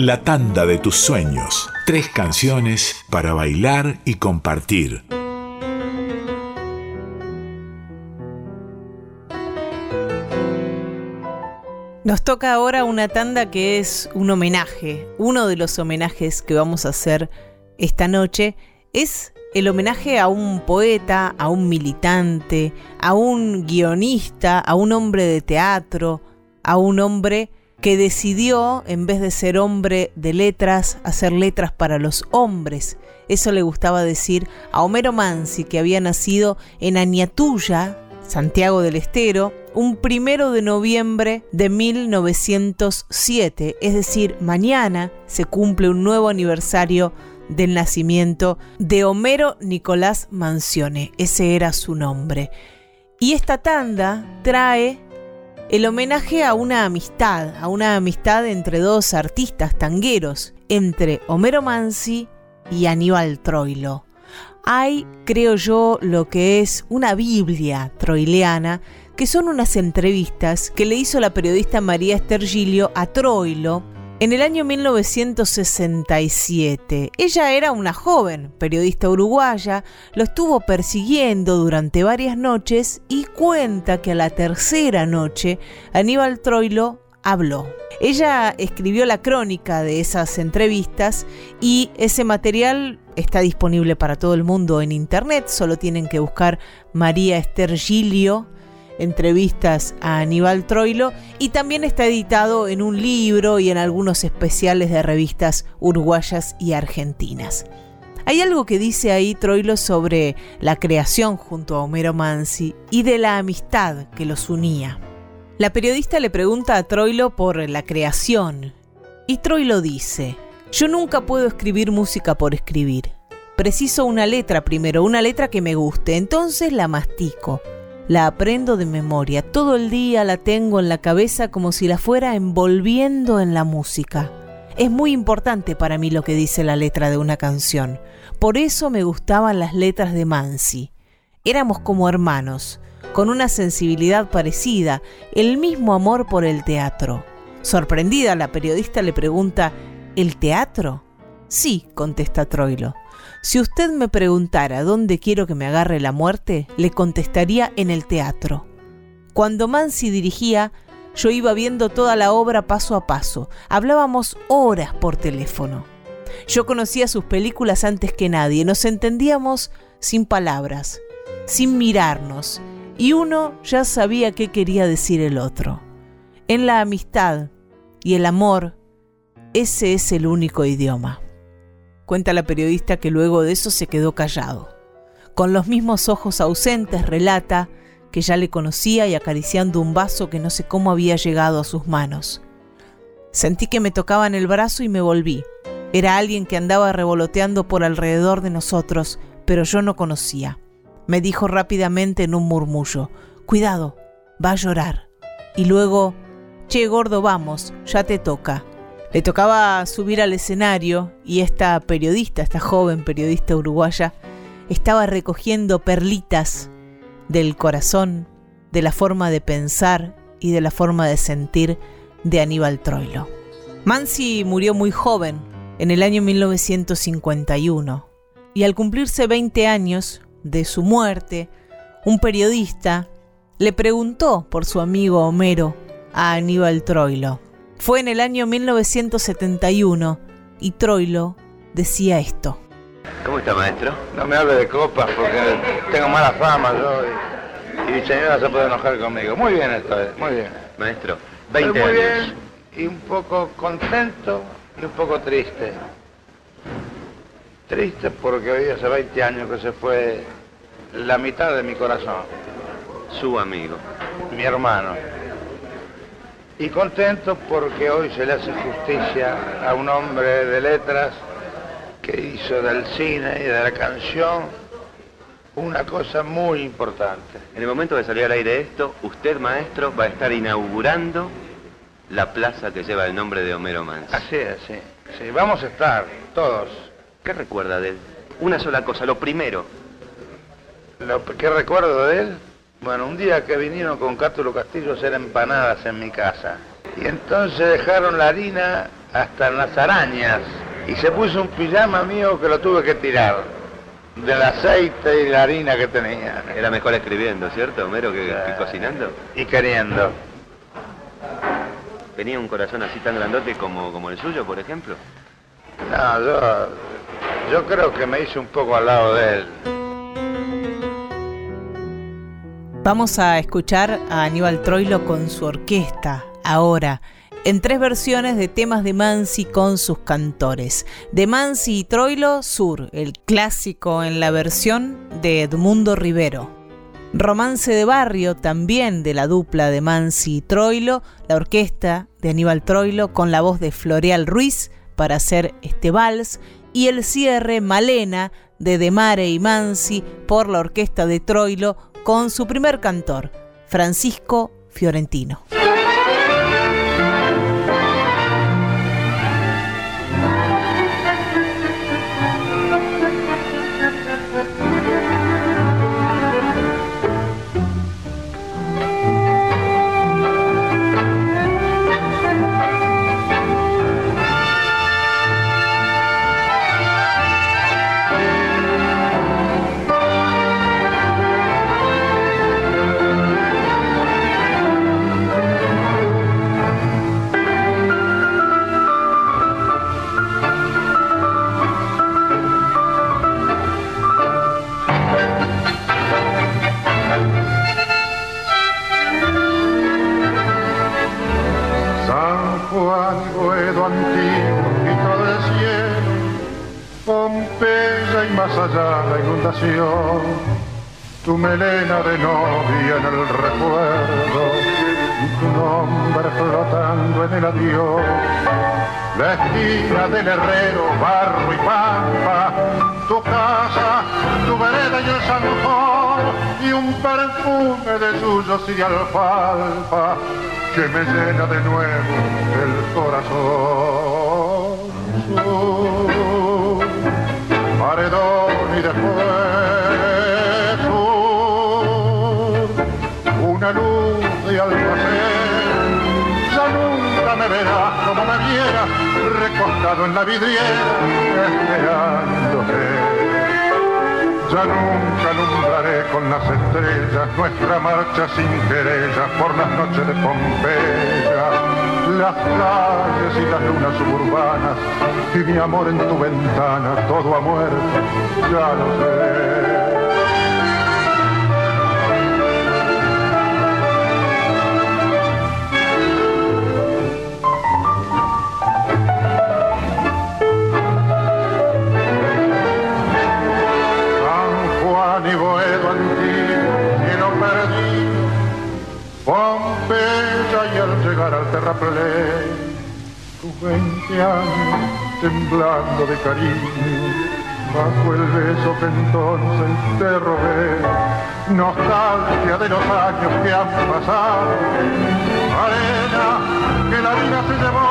La tanda de tus sueños. Tres canciones para bailar y compartir. Nos toca ahora una tanda que es un homenaje. Uno de los homenajes que vamos a hacer esta noche es el homenaje a un poeta, a un militante, a un guionista, a un hombre de teatro, a un hombre que decidió, en vez de ser hombre de letras, hacer letras para los hombres. Eso le gustaba decir a Homero Mansi, que había nacido en Añatuya, Santiago del Estero, un primero de noviembre de 1907. Es decir, mañana se cumple un nuevo aniversario del nacimiento de Homero Nicolás Mancione. Ese era su nombre. Y esta tanda trae el homenaje a una amistad, a una amistad entre dos artistas tangueros, entre Homero Mansi y Aníbal Troilo. Hay, creo yo, lo que es una Biblia troileana, que son unas entrevistas que le hizo la periodista María Estergilio a Troilo en el año 1967, ella era una joven periodista uruguaya, lo estuvo persiguiendo durante varias noches y cuenta que a la tercera noche Aníbal Troilo habló. Ella escribió la crónica de esas entrevistas y ese material está disponible para todo el mundo en internet, solo tienen que buscar María Esther Gilio entrevistas a Aníbal Troilo y también está editado en un libro y en algunos especiales de revistas uruguayas y argentinas. Hay algo que dice ahí Troilo sobre la creación junto a Homero Mansi y de la amistad que los unía. La periodista le pregunta a Troilo por la creación y Troilo dice, yo nunca puedo escribir música por escribir. Preciso una letra primero, una letra que me guste, entonces la mastico la aprendo de memoria, todo el día la tengo en la cabeza como si la fuera envolviendo en la música. Es muy importante para mí lo que dice la letra de una canción. Por eso me gustaban las letras de Mansi. Éramos como hermanos, con una sensibilidad parecida, el mismo amor por el teatro. Sorprendida, la periodista le pregunta, ¿el teatro? Sí, contesta Troilo. Si usted me preguntara dónde quiero que me agarre la muerte, le contestaría en el teatro. Cuando Mansi dirigía, yo iba viendo toda la obra paso a paso. Hablábamos horas por teléfono. Yo conocía sus películas antes que nadie. Nos entendíamos sin palabras, sin mirarnos. Y uno ya sabía qué quería decir el otro. En la amistad y el amor, ese es el único idioma. Cuenta la periodista que luego de eso se quedó callado. Con los mismos ojos ausentes relata que ya le conocía y acariciando un vaso que no sé cómo había llegado a sus manos. Sentí que me tocaban el brazo y me volví. Era alguien que andaba revoloteando por alrededor de nosotros, pero yo no conocía. Me dijo rápidamente en un murmullo, Cuidado, va a llorar. Y luego, Che, gordo, vamos, ya te toca. Le tocaba subir al escenario y esta periodista, esta joven periodista uruguaya, estaba recogiendo perlitas del corazón, de la forma de pensar y de la forma de sentir de Aníbal Troilo. Mansi murió muy joven, en el año 1951, y al cumplirse 20 años de su muerte, un periodista le preguntó por su amigo Homero a Aníbal Troilo. Fue en el año 1971 y Troilo decía esto. ¿Cómo está, maestro? No me hable de copas porque tengo mala fama yo y, mi señora se puede enojar conmigo. Muy bien esta vez, muy bien. Maestro, 20 muy años. bien y un poco contento y un poco triste. Triste porque hoy hace 20 años que se fue la mitad de mi corazón, Su amigo. mi hermano. Y contento porque hoy se le hace justicia a un hombre de letras que hizo del cine y de la canción una cosa muy importante. En el momento de salir al aire esto, usted, maestro, va a estar inaugurando la plaza que lleva el nombre de Homero Mansi. Así es, sí. Sí, vamos a estar todos. ¿Qué recuerda de él? Una sola cosa, lo primero. Lo que recuerdo de él, bueno, un día que vinieron con Cátulo Castillo a hacer empanadas en mi casa. Y entonces dejaron la harina hasta en las arañas. Y se puso un pijama mío que lo tuve que tirar del aceite y la harina que tenía. Era mejor escribiendo, ¿cierto, Homero, que, que cocinando? Y queriendo. ¿Tenía un corazón así tan grandote como, como el suyo, por ejemplo? No, yo, yo creo que me hice un poco al lado de él. Vamos a escuchar a Aníbal Troilo con su orquesta, ahora, en tres versiones de temas de Mansi con sus cantores. De Mansi y Troilo, Sur, el clásico en la versión de Edmundo Rivero. Romance de Barrio, también de la dupla de Mansi y Troilo, la orquesta de Aníbal Troilo con la voz de Floreal Ruiz para hacer este vals, y el cierre Malena de Demare y Mansi por la orquesta de Troilo con su primer cantor, Francisco Fiorentino. Novia en el recuerdo, tu nombre flotando en el adiós, la del herrero, barro y pampa, tu casa, tu vereda y el zanjón, y un perfume de suyos y alfalfa que me llena de nuevo el corazón. Paredón y después viera, recostado en la vidriera, esperándote. Ya nunca alumbraré con las estrellas nuestra marcha sin querellas por las noches de Pompeya las calles y las lunas suburbanas y mi amor en tu ventana, todo ha muerto, ya lo sé. Veinte años temblando de cariño, bajo el beso que entonces te robé, nostalgia de los años que han pasado, arena que la vida se llevó,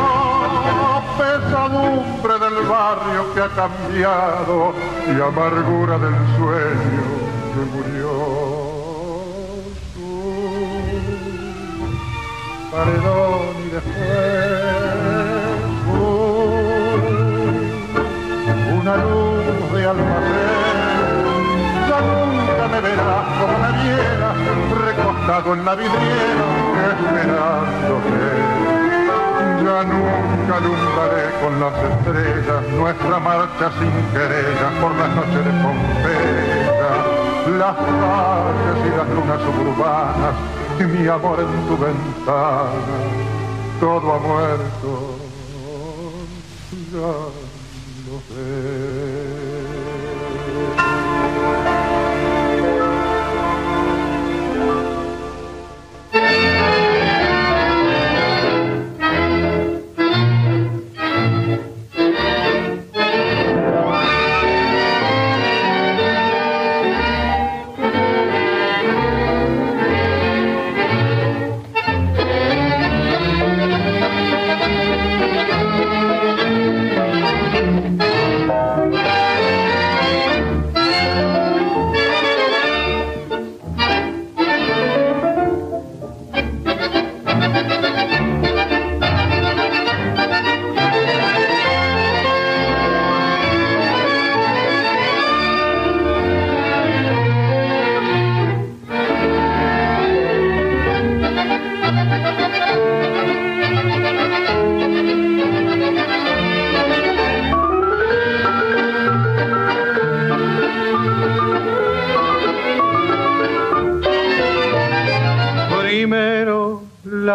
pesadumbre del barrio que ha cambiado. Y amargura del sueño que murió. paredón y después Ya nunca me verás como me viera, recostado en la vidriera, esperándote. Ya nunca alumbraré con las estrellas nuestra marcha sin querellas por las noches de Pompeya, las calles y las lunas suburbanas y mi amor en tu ventana, todo ha muerto, ya lo.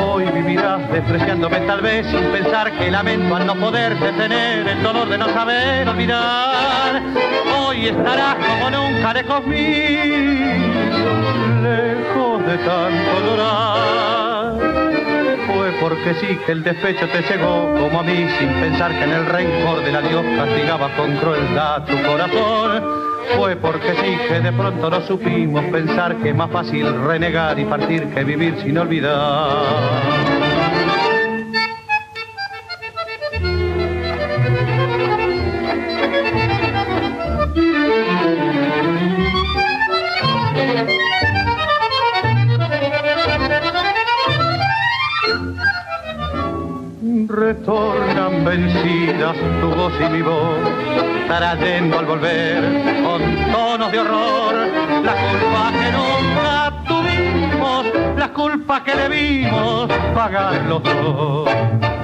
Hoy vivirás despreciándome tal vez sin pensar que lamento al no poder detener el dolor de no saber olvidar. Hoy estarás como nunca lejos mío, lejos de tanto llorar. Fue porque sí que el despecho te cegó como a mí sin pensar que en el rencor del adiós castigaba con crueldad tu corazón. Fue porque sí que de pronto no supimos pensar que es más fácil renegar y partir que vivir sin olvidar. retornan vencidas tu voz y mi voz, trayendo al volver con tonos de horror la culpa que nunca tuvimos, la culpa que debimos pagar los dos.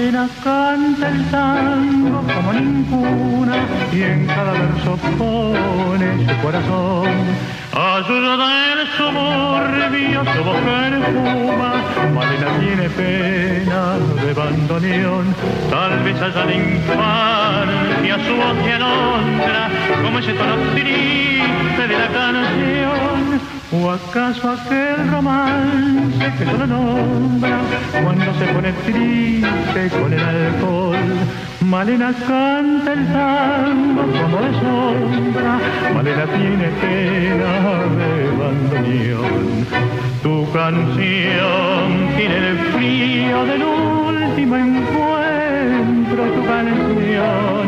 Malena canta el tango como ninguna y en cada verso pone su corazón. Ayuda en su morbio, su voz perfuma. Malena tiene pena de bandoneón. Tal vez haya de infancia su voz de alondra, como ese tono triste de la canción. ¿O acaso aquel romance que solo nombra cuando se pone triste con el alcohol? Malena canta el tango como de sombra, Malena tiene pena de bandoneón. Tu canción tiene el frío del último encuentro, tu canción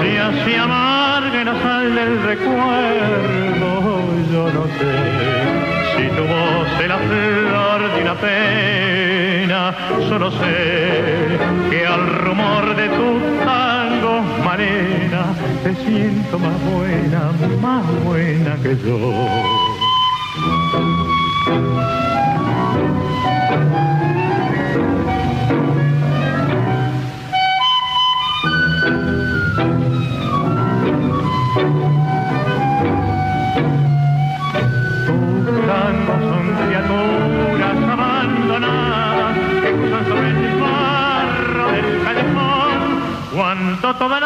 se hace amarga y no sale el recuerdo, yo no sé si tu voz es la flor de una pena, solo sé que al rumor de tu tango, Malena, te siento más buena, más buena que yo.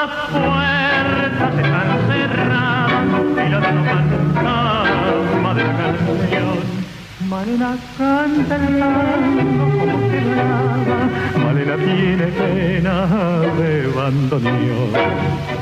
Las puertas están cerradas y la fantasma de la canción. Malena canta el como que lloraba, Malena tiene pena de bandoneón.